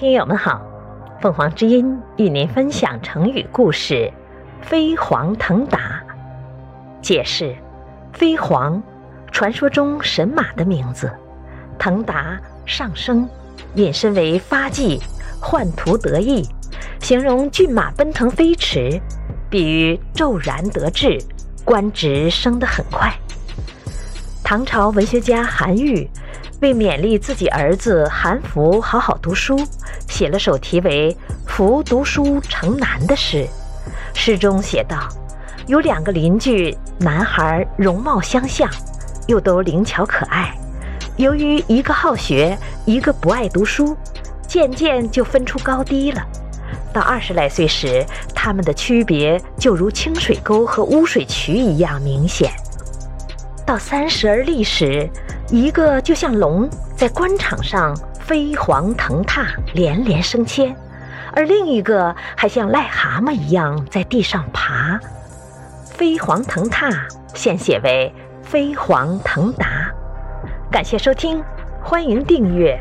听友们好，凤凰之音与您分享成语故事“飞黄腾达”。解释：飞黄，传说中神马的名字；腾达，上升，引申为发迹、宦途得意，形容骏马奔腾飞驰，比喻骤然得志，官职升得很快。唐朝文学家韩愈。为勉励自己儿子韩福好好读书，写了首题为《福读书成难》的诗。诗中写道：有两个邻居，男孩容貌相像，又都灵巧可爱。由于一个好学，一个不爱读书，渐渐就分出高低了。到二十来岁时，他们的区别就如清水沟和污水渠一样明显。到三十而立时，一个就像龙在官场上飞黄腾达、连连升迁，而另一个还像癞蛤蟆一样在地上爬。飞黄腾达现写为飞黄腾达。感谢收听，欢迎订阅。